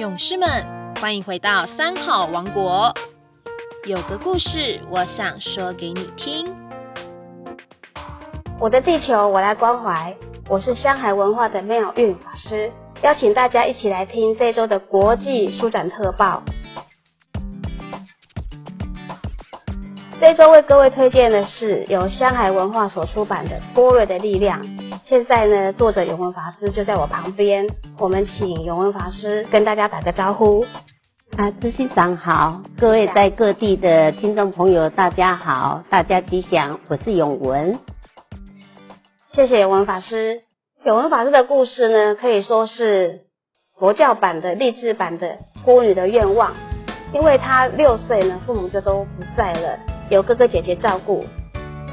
勇士们，欢迎回到三好王国。有个故事，我想说给你听。我的地球，我来关怀。我是香海文化的妙韵老师，邀请大家一起来听这周的国际书展特报。这周为各位推荐的是由香海文化所出版的《波瑞的力量》。现在呢，作者永文法师就在我旁边，我们请永文法师跟大家打个招呼。啊，执行长好，各位在各地的听众朋友，大家好，大家吉祥，我是永文。谢谢永文法师。永文法师的故事呢，可以说是佛教版的励志版的孤女的愿望，因为她六岁呢，父母就都不在了，有哥哥姐姐照顾。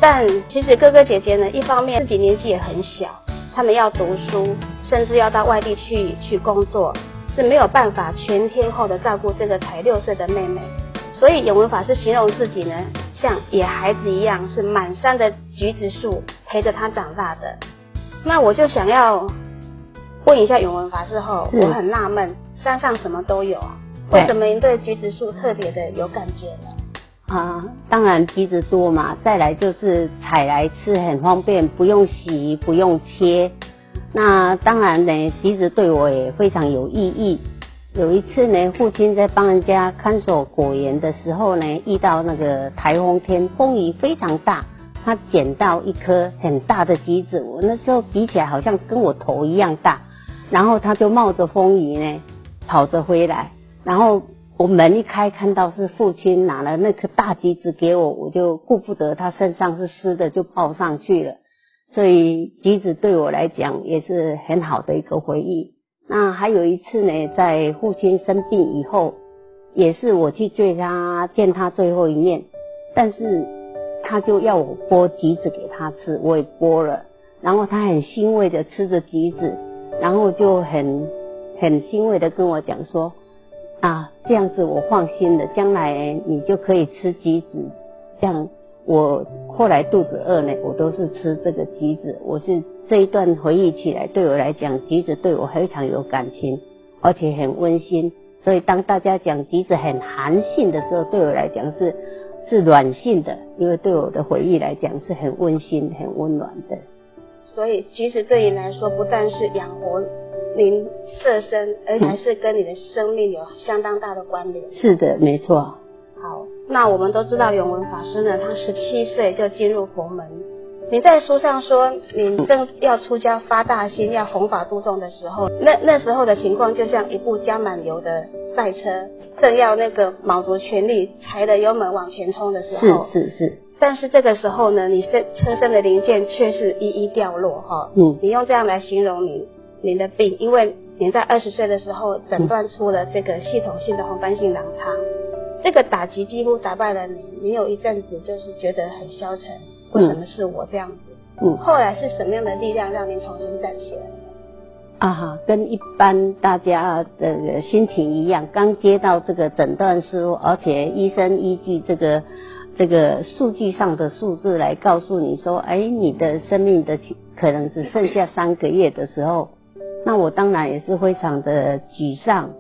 但其实哥哥姐姐呢，一方面自己年纪也很小，他们要读书，甚至要到外地去去工作，是没有办法全天候的照顾这个才六岁的妹妹。所以永文法师形容自己呢，像野孩子一样，是满山的橘子树陪着他长大的。那我就想要问一下永文法师后，我很纳闷，山上什么都有啊，为什么您对橘子树特别的有感觉呢？啊，当然橘子多嘛，再来就是采来吃很方便，不用洗，不用切。那当然呢，橘子对我也非常有意义。有一次呢，父亲在帮人家看守果园的时候呢，遇到那个台风天，风雨非常大，他捡到一颗很大的橘子，我那时候比起来好像跟我头一样大，然后他就冒着风雨呢，跑着回来，然后。我门一开，看到是父亲拿了那颗大橘子给我，我就顾不得他身上是湿的，就抱上去了。所以橘子对我来讲也是很好的一个回忆。那还有一次呢，在父亲生病以后，也是我去追他见他最后一面，但是他就要我剥橘子给他吃，我也剥了，然后他很欣慰的吃着橘子，然后就很很欣慰的跟我讲说。啊，这样子我放心了，将来你就可以吃橘子。这样我后来肚子饿呢，我都是吃这个橘子。我是这一段回忆起来，对我来讲，橘子对我非常有感情，而且很温馨。所以当大家讲橘子很寒性的时候，对我来讲是是软性的，因为对我的回忆来讲是很温馨、很温暖的。所以橘子对你来说，不但是养活。您色身，而且是跟你的生命有相当大的关联。是的，没错。好，那我们都知道永文法师呢，他十七岁就进入佛门。你在书上说，你正要出家发大心，要弘法度众的时候，那那时候的情况就像一部加满油的赛车，正要那个卯足全力踩着油门往前冲的时候。是是是。但是这个时候呢，你身车身的零件却是一一掉落，哈。嗯。你用这样来形容你。您的病，因为您在二十岁的时候诊断出了这个系统性的红斑性狼疮，这个打击几乎打败了你。你有一阵子就是觉得很消沉，为什么是我这样子？嗯，后来是什么样的力量让您重新站起来？啊哈，跟一般大家的心情一样，刚接到这个诊断书，而且医生依据这个这个数据上的数字来告诉你说，哎，你的生命的可能只剩下三个月的时候。那我当然也是非常的沮丧，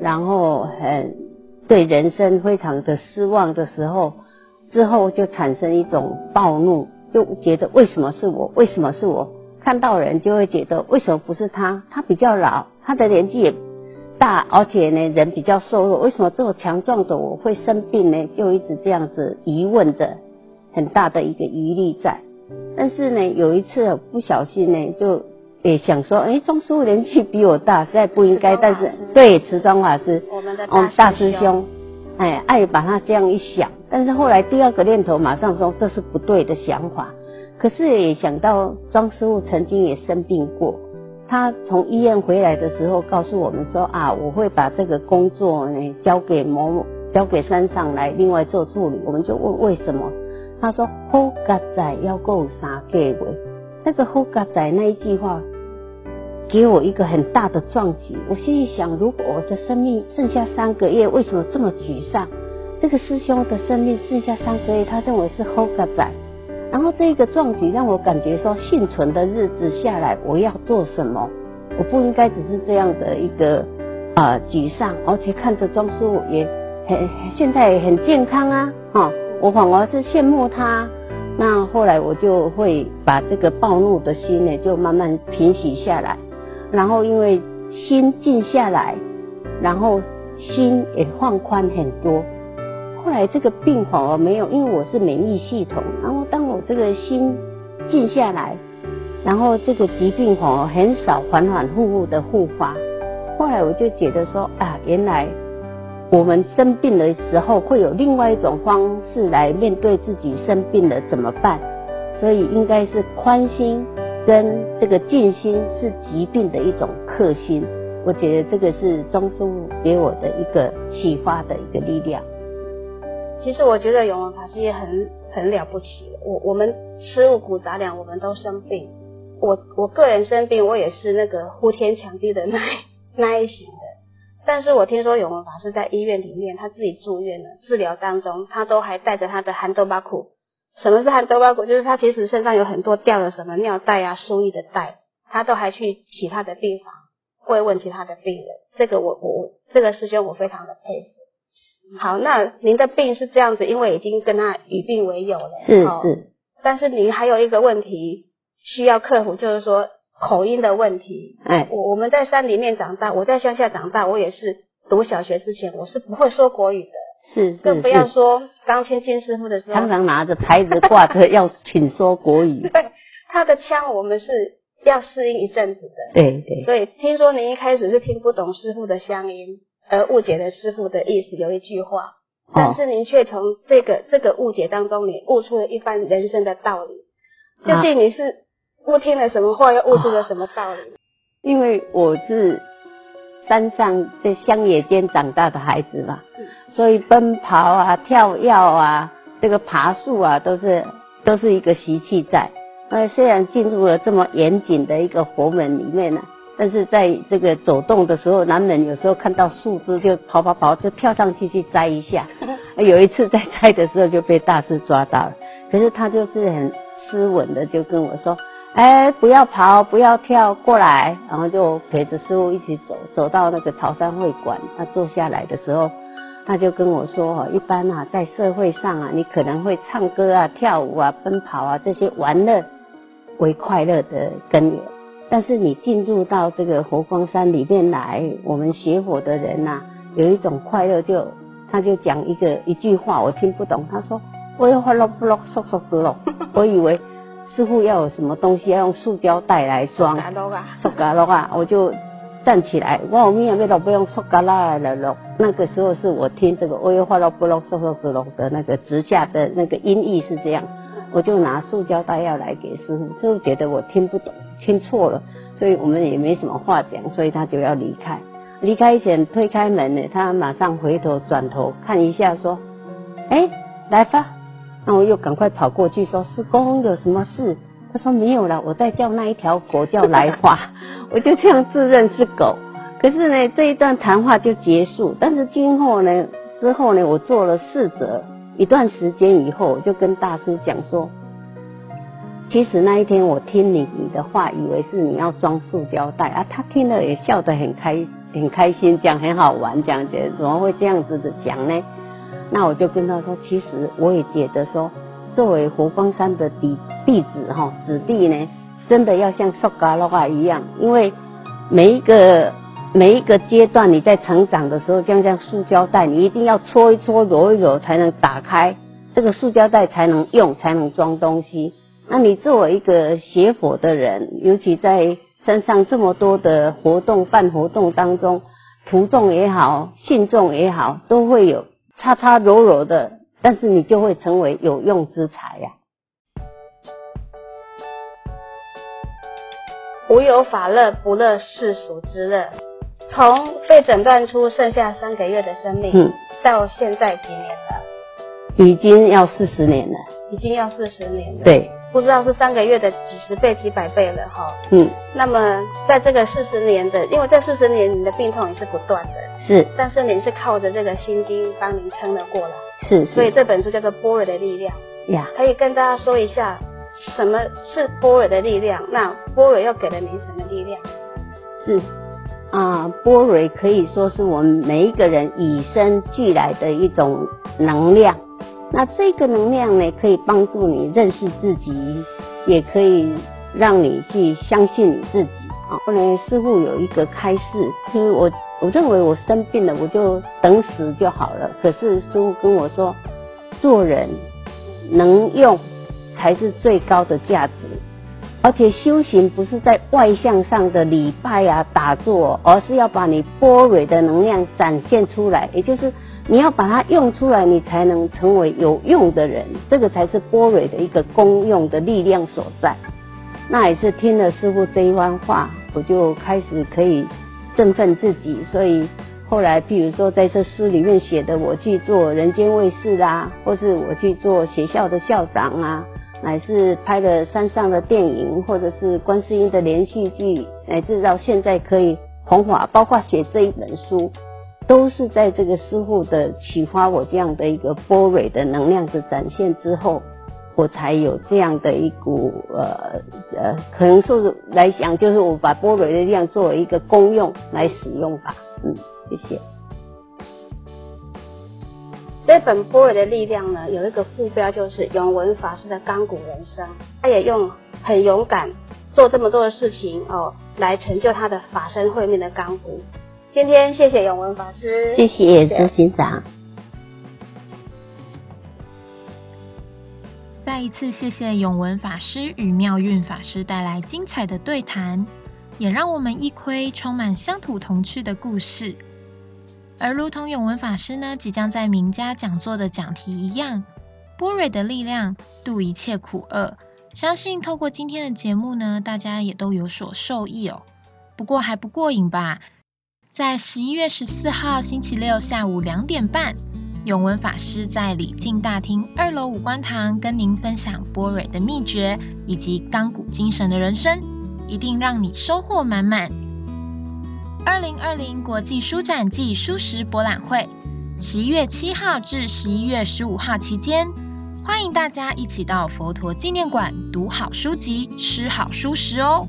然后很对人生非常的失望的时候，之后就产生一种暴怒，就觉得为什么是我？为什么是我？看到人就会觉得为什么不是他？他比较老，他的年纪也大，而且呢人比较瘦弱，为什么这么强壮的我会生病呢？就一直这样子疑问的很大的一个疑虑在。但是呢有一次不小心呢就。也想说，哎，庄师傅年纪比我大，实在不应该。但是，对慈庄法师，我们的大师兄，哎，爱把他这样一想。但是后来第二个念头马上说，这是不对的想法。可是也想到庄师傅曾经也生病过，他从医院回来的时候告诉我们说啊，我会把这个工作呢交给某某交给山上来另外做处理。我们就问为什么？他说好家仔要够三个月。那个后嘎仔那一句话，给我一个很大的撞击。我心里想，如果我的生命剩下三个月，为什么这么沮丧？这个师兄的生命剩下三个月，他认为是后嘎仔。然后这个撞击让我感觉说，幸存的日子下来，我要做什么？我不应该只是这样的一个啊沮丧，而且看着庄师傅也很现在也很健康啊，哈，我反而是羡慕他。那后来我就会把这个暴怒的心呢，就慢慢平息下来，然后因为心静下来，然后心也放宽很多。后来这个病反而没有，因为我是免疫系统，然后当我这个心静下来，然后这个疾病反而很少反反复复的复发。后来我就觉得说啊，原来。我们生病的时候会有另外一种方式来面对自己生病了怎么办？所以应该是宽心跟这个静心是疾病的一种克星。我觉得这个是庄师傅给我的一个启发的一个力量。其实我觉得永文法师也很很了不起。我我们吃五谷杂粮，我们都生病。我我个人生病，我也是那个呼天抢地的那 那一型的。但是我听说永文法师在医院里面，他自己住院了，治疗当中，他都还带着他的汗豆巴裤。什么是汗豆包骨？就是他其实身上有很多掉了什么尿袋啊、输液的袋，他都还去其他的病房慰问其他的病人。这个我我这个师兄我非常的佩服。好，那您的病是这样子，因为已经跟他与病为友了。是是。但是您还有一个问题需要克服，就是说。口音的问题，哎，我我们在山里面长大，我在乡下长大，我也是读小学之前，我是不会说国语的，是，更不要说刚签金师傅的时候，常常拿着牌子挂着要请说国语，对，他的腔我们是要适应一阵子的，对对，所以听说您一开始是听不懂师傅的乡音，而误解了师傅的意思，有一句话，但是您却从这个这个误解当中，你悟出了一番人生的道理，究竟你是？悟听了什么话，又悟出了什么道理？因为我是山上在乡野间长大的孩子嘛，所以奔跑啊、跳跃啊、这个爬树啊，都是都是一个习气在。呃，虽然进入了这么严谨的一个佛门里面呢，但是在这个走动的时候，难免有时候看到树枝就跑跑跑，就跳上去去摘一下。有一次在摘的时候就被大师抓到了，可是他就是很斯文的就跟我说。哎，不要跑，不要跳，过来，然后就陪着师傅一起走，走到那个潮山会馆。他坐下来的时候，他就跟我说：“哈，一般啊，在社会上啊，你可能会唱歌啊、跳舞啊、奔跑啊这些玩乐为快乐的根源，但是你进入到这个佛光山里面来，我们学佛的人呐，有一种快乐，就他就讲一个一句话，我听不懂。他说：我要欢乐不乐，说说之乐。我以为。师傅要有什么东西要用塑胶袋来装，塑胶的话，我就站起来，哇我们也为了不用塑胶来了咯。那个时候是我听这个“我又画到不落塑塑子龙”的那个直下的那个音译是这样，我就拿塑胶袋要来给师傅，师傅觉得我听不懂，听错了，所以我们也没什么话讲，所以他就要离开。离开前推开门呢，他马上回头转头看一下，说：“哎，来吧。”那我又赶快跑过去说：“师公有什么事？”他说：“没有了，我在叫那一条狗叫来华。”我就这样自认是狗。可是呢，这一段谈话就结束。但是今后呢，之后呢，我做了四则，一段时间以后，我就跟大师讲说：“其实那一天我听你你的话，以为是你要装塑胶袋啊。”他听了也笑得很开很开心，讲很好玩，讲觉得怎么会这样子的讲呢？那我就跟他说，其实我也觉得说，作为佛光山的弟弟子哈子弟呢，真的要像塑嘎的话一样，因为每一个每一个阶段你在成长的时候，就像塑胶袋，你一定要搓一搓、揉一揉才能打开这个塑胶袋，才能用，才能装东西。那你作为一个学佛的人，尤其在山上这么多的活动办活动当中，徒众也好，信众也好，都会有。擦擦揉揉的，但是你就会成为有用之才呀。无有法乐，不乐世俗之乐。从被诊断出剩下三个月的生命，嗯，到现在几年了？已经要四十年了。已经要四十年了。对。不知道是三个月的几十倍、几百倍了哈。嗯。那么在这个四十年的，因为这四十年你的病痛也是不断的。是，但是您是靠着这个心经帮您撑了过来，是，所以这本书叫做《波尔的力量》呀，可以跟大家说一下什么是波尔的力量？那波尔又给了你什么力量？是，啊，波蕊可以说是我们每一个人与生俱来的一种能量。那这个能量呢，可以帮助你认识自己，也可以让你去相信你自己。啊，后来师傅有一个开示，就是我我认为我生病了，我就等死就好了。可是师傅跟我说，做人能用才是最高的价值。而且修行不是在外向上的礼拜啊、打坐，而是要把你波蕊的能量展现出来，也就是你要把它用出来，你才能成为有用的人。这个才是波蕊的一个功用的力量所在。那也是听了师傅这一番话，我就开始可以振奋自己。所以后来，譬如说在这诗里面写的，我去做人间卫士啦，或是我去做学校的校长啊。乃是拍了山上的电影，或者是观世音的连续剧，乃至到现在可以红火，包括写这一本书，都是在这个师傅的启发我这样的一个波蕊的能量的展现之后，我才有这样的一股呃呃，可能说是来讲，就是我把波蕊的力量作为一个功用来使用吧。嗯，谢谢。这本《波尔的力量》呢，有一个副标就是永文法师的钢骨人生。他也用很勇敢做这么多的事情哦，来成就他的法身慧命的钢骨。今天谢谢永文法师，谢谢朱行长。再一次谢谢永文法师与妙运法师带来精彩的对谈，也让我们一窥充满乡土童趣的故事。而如同永文法师呢，即将在名家讲座的讲题一样，波蕊的力量度一切苦厄。相信透过今天的节目呢，大家也都有所受益哦。不过还不过瘾吧？在十一月十四号星期六下午两点半，永文法师在礼敬大厅二楼五官堂跟您分享波蕊的秘诀以及钢骨精神的人生，一定让你收获满满。二零二零国际书展暨书食博览会，十一月七号至十一月十五号期间，欢迎大家一起到佛陀纪念馆读好书籍、吃好书食哦。